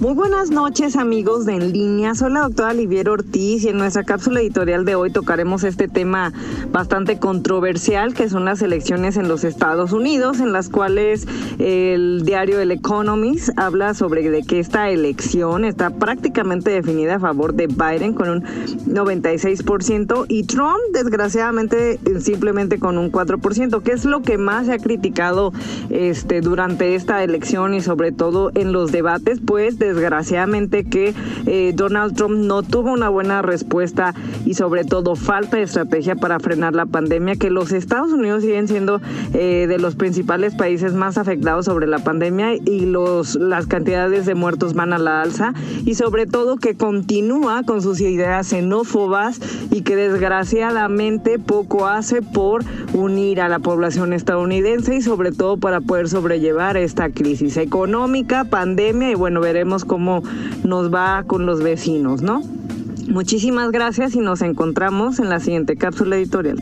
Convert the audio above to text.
Muy buenas noches amigos de En Línea, soy la doctora Liviero Ortiz y en nuestra cápsula editorial de hoy tocaremos este tema bastante controversial que son las elecciones en los Estados Unidos en las cuales el diario El Economist habla sobre de que esta elección está prácticamente definida a favor de Biden con un 96% y Trump desgraciadamente simplemente con un 4%, que es lo que más se ha criticado este durante esta elección y sobre todo en los debates, pues de desgraciadamente que eh, Donald Trump no tuvo una buena respuesta y sobre todo falta de estrategia para frenar la pandemia, que los Estados Unidos siguen siendo eh, de los principales países más afectados sobre la pandemia y los, las cantidades de muertos van a la alza y sobre todo que continúa con sus ideas xenófobas y que desgraciadamente poco hace por unir a la población estadounidense y sobre todo para poder sobrellevar esta crisis económica, pandemia y bueno, veremos cómo nos va con los vecinos, ¿no? Muchísimas gracias y nos encontramos en la siguiente cápsula editorial.